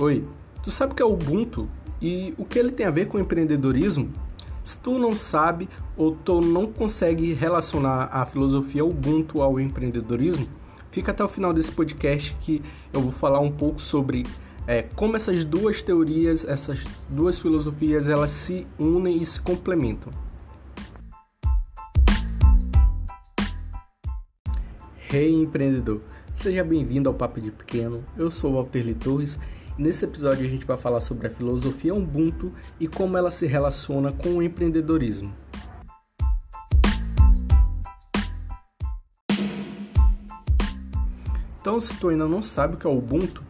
Oi, tu sabe o que é Ubuntu e o que ele tem a ver com empreendedorismo? Se tu não sabe ou tu não consegue relacionar a filosofia Ubuntu ao empreendedorismo, fica até o final desse podcast que eu vou falar um pouco sobre é, como essas duas teorias, essas duas filosofias, elas se unem e se complementam. Hey empreendedor, seja bem-vindo ao Papo de Pequeno. Eu sou Walter Lee Torres e nesse episódio a gente vai falar sobre a filosofia Ubuntu e como ela se relaciona com o empreendedorismo. Então, se tu ainda não sabe o que é Ubuntu,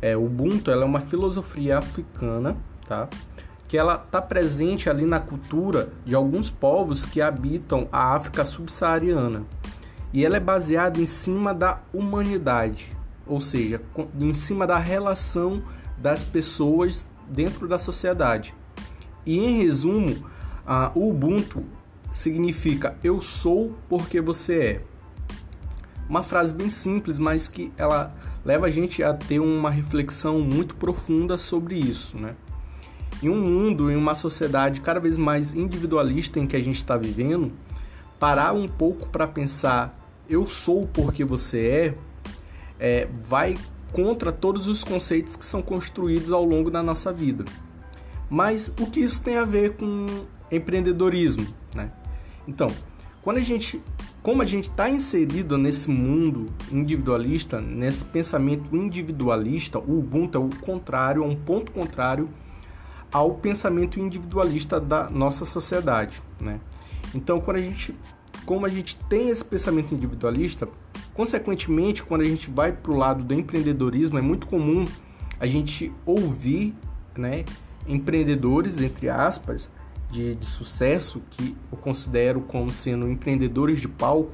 é, Ubuntu ela é uma filosofia africana, tá? Que ela está presente ali na cultura de alguns povos que habitam a África subsaariana e ela é baseada em cima da humanidade, ou seja, em cima da relação das pessoas dentro da sociedade. E em resumo, a Ubuntu significa eu sou porque você é. Uma frase bem simples, mas que ela leva a gente a ter uma reflexão muito profunda sobre isso, né? Em um mundo, em uma sociedade cada vez mais individualista em que a gente está vivendo, parar um pouco para pensar eu sou porque você é, é, vai contra todos os conceitos que são construídos ao longo da nossa vida. Mas o que isso tem a ver com empreendedorismo, né? Então, quando a gente, como a gente está inserido nesse mundo individualista, nesse pensamento individualista, o Ubuntu é o contrário, é um ponto contrário ao pensamento individualista da nossa sociedade, né? Então, quando a gente como a gente tem esse pensamento individualista, consequentemente, quando a gente vai para o lado do empreendedorismo, é muito comum a gente ouvir né, empreendedores, entre aspas, de, de sucesso, que eu considero como sendo empreendedores de palco.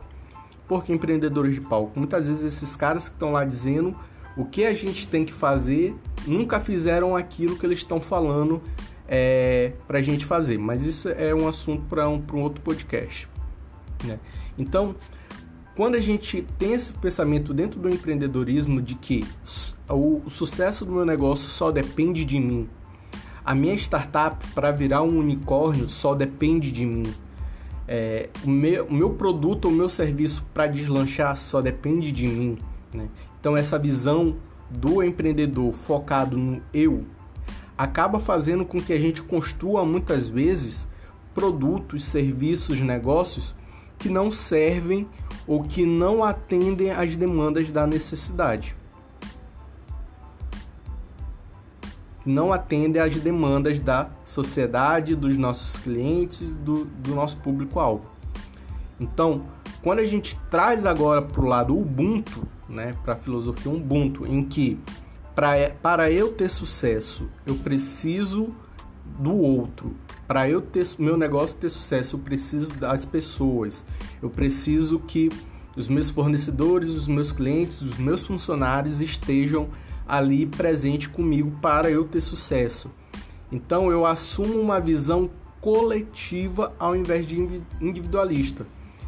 Por que empreendedores de palco? Muitas vezes esses caras que estão lá dizendo o que a gente tem que fazer nunca fizeram aquilo que eles estão falando é, para a gente fazer. Mas isso é um assunto para um, um outro podcast. Né? Então, quando a gente tem esse pensamento dentro do empreendedorismo de que o sucesso do meu negócio só depende de mim, a minha startup para virar um unicórnio só depende de mim, é, o, meu, o meu produto ou o meu serviço para deslanchar só depende de mim. Né? Então, essa visão do empreendedor focado no eu acaba fazendo com que a gente construa muitas vezes produtos, serviços, negócios que não servem ou que não atendem às demandas da necessidade. Não atendem às demandas da sociedade, dos nossos clientes, do, do nosso público-alvo. Então, quando a gente traz agora para o lado Ubuntu, né, para a filosofia Ubuntu, em que pra, para eu ter sucesso, eu preciso do outro, para eu ter meu negócio ter sucesso, eu preciso das pessoas. Eu preciso que os meus fornecedores, os meus clientes, os meus funcionários estejam ali presente comigo para eu ter sucesso. Então eu assumo uma visão coletiva ao invés de individualista.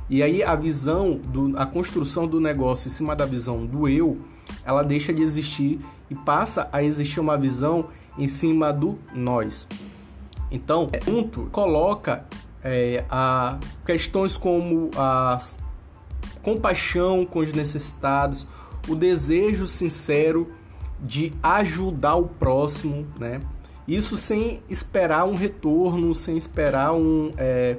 E aí a visão, do, a construção do negócio em cima da visão do eu, ela deixa de existir e passa a existir uma visão em cima do nós. Então, junto coloca é, a questões como a compaixão com os necessitados, o desejo sincero de ajudar o próximo, né? Isso sem esperar um retorno, sem esperar um, é,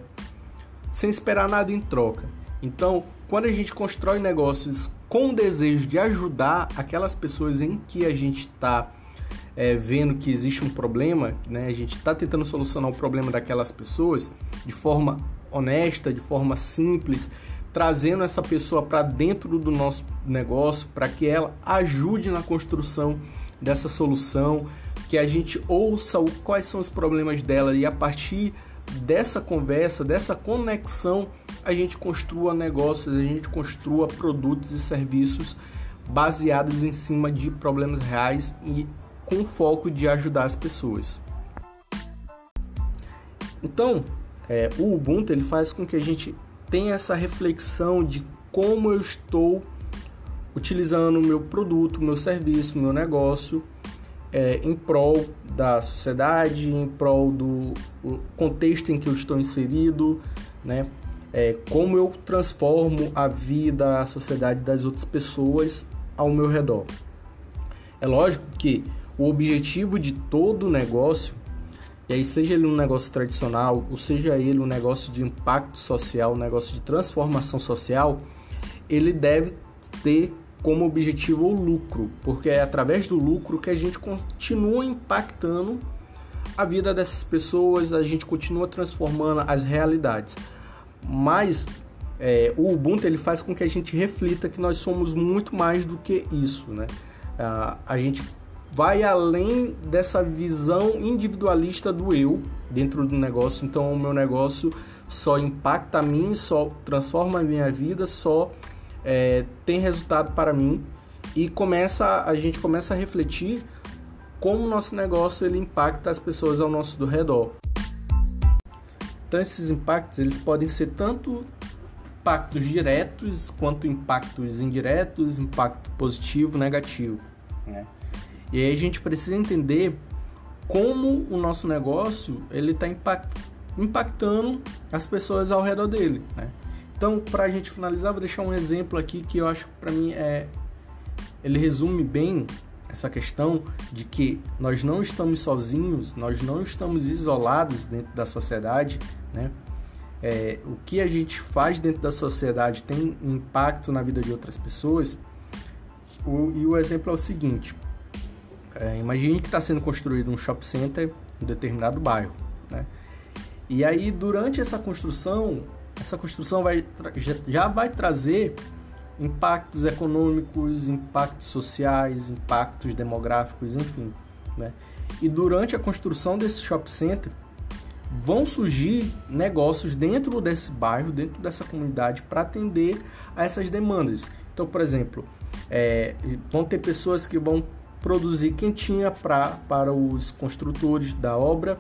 sem esperar nada em troca. Então, quando a gente constrói negócios com o desejo de ajudar aquelas pessoas em que a gente está é, vendo que existe um problema, né, a gente está tentando solucionar o problema daquelas pessoas de forma honesta, de forma simples, trazendo essa pessoa para dentro do nosso negócio para que ela ajude na construção dessa solução, que a gente ouça o, quais são os problemas dela e a partir dessa conversa, dessa conexão, a gente construa negócios, a gente construa produtos e serviços baseados em cima de problemas reais e com foco de ajudar as pessoas. Então, é, o Ubuntu ele faz com que a gente tenha essa reflexão de como eu estou utilizando o meu produto, meu serviço, meu negócio é, em prol da sociedade, em prol do contexto em que eu estou inserido, né? É, como eu transformo a vida, a sociedade das outras pessoas ao meu redor. É lógico que o objetivo de todo negócio, e aí seja ele um negócio tradicional, ou seja ele um negócio de impacto social, um negócio de transformação social, ele deve ter como objetivo o lucro, porque é através do lucro que a gente continua impactando a vida dessas pessoas, a gente continua transformando as realidades. Mas é, o Ubuntu ele faz com que a gente reflita que nós somos muito mais do que isso, né? Ah, a gente vai além dessa visão individualista do eu dentro do negócio. Então, o meu negócio só impacta a mim, só transforma a minha vida, só é, tem resultado para mim e começa a gente começa a refletir como o nosso negócio ele impacta as pessoas ao nosso redor. Então esses impactos eles podem ser tanto impactos diretos quanto impactos indiretos, impacto positivo, negativo. Né? E aí a gente precisa entender como o nosso negócio ele está impact, impactando as pessoas ao redor dele. Né? Então, para a gente finalizar, vou deixar um exemplo aqui que eu acho que para mim é ele resume bem essa questão de que nós não estamos sozinhos, nós não estamos isolados dentro da sociedade, né? É, o que a gente faz dentro da sociedade tem impacto na vida de outras pessoas. O, e o exemplo é o seguinte: é, imagine que está sendo construído um shopping center em determinado bairro, né? E aí durante essa construção, essa construção vai já vai trazer impactos econômicos, impactos sociais, impactos demográficos, enfim. Né? E durante a construção desse shopping center, vão surgir negócios dentro desse bairro, dentro dessa comunidade, para atender a essas demandas. Então, por exemplo, é, vão ter pessoas que vão produzir quentinha pra, para os construtores da obra,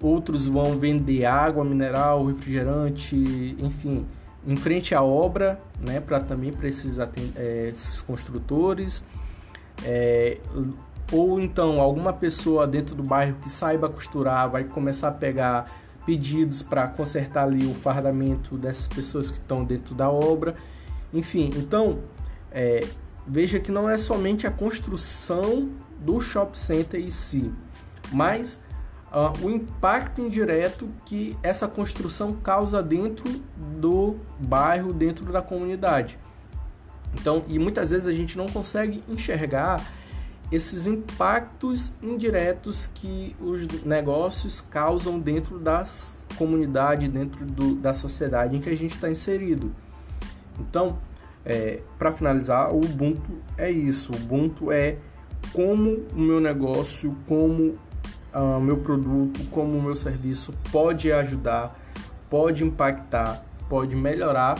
outros vão vender água mineral, refrigerante, enfim, em frente à obra, né, para também para esses, é, esses construtores, é, ou então alguma pessoa dentro do bairro que saiba costurar vai começar a pegar pedidos para consertar ali o fardamento dessas pessoas que estão dentro da obra, enfim, então é, veja que não é somente a construção do shopping center em si, mas uh, o impacto indireto que essa construção causa dentro do bairro, dentro da comunidade. Então, e muitas vezes a gente não consegue enxergar esses impactos indiretos que os negócios causam dentro das comunidades, dentro do, da sociedade em que a gente está inserido. Então, é, para finalizar, o Ubuntu é isso. O Ubuntu é como o meu negócio, como uh, meu produto, como o meu serviço pode ajudar, pode impactar, pode melhorar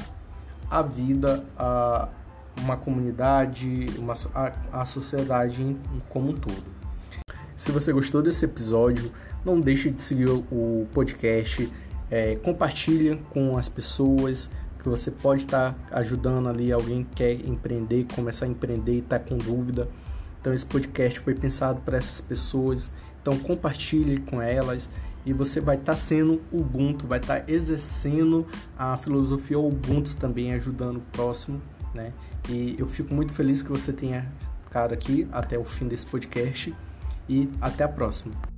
a vida, a uma comunidade, uma, a, a sociedade como um todo. Se você gostou desse episódio, não deixe de seguir o podcast, é, compartilha com as pessoas que você pode estar ajudando ali alguém que quer empreender, começar a empreender e está com dúvida. Então esse podcast foi pensado para essas pessoas então compartilhe com elas e você vai estar tá sendo Ubuntu, vai estar tá exercendo a filosofia Ubuntu também, ajudando o próximo, né? E eu fico muito feliz que você tenha ficado aqui até o fim desse podcast e até a próxima.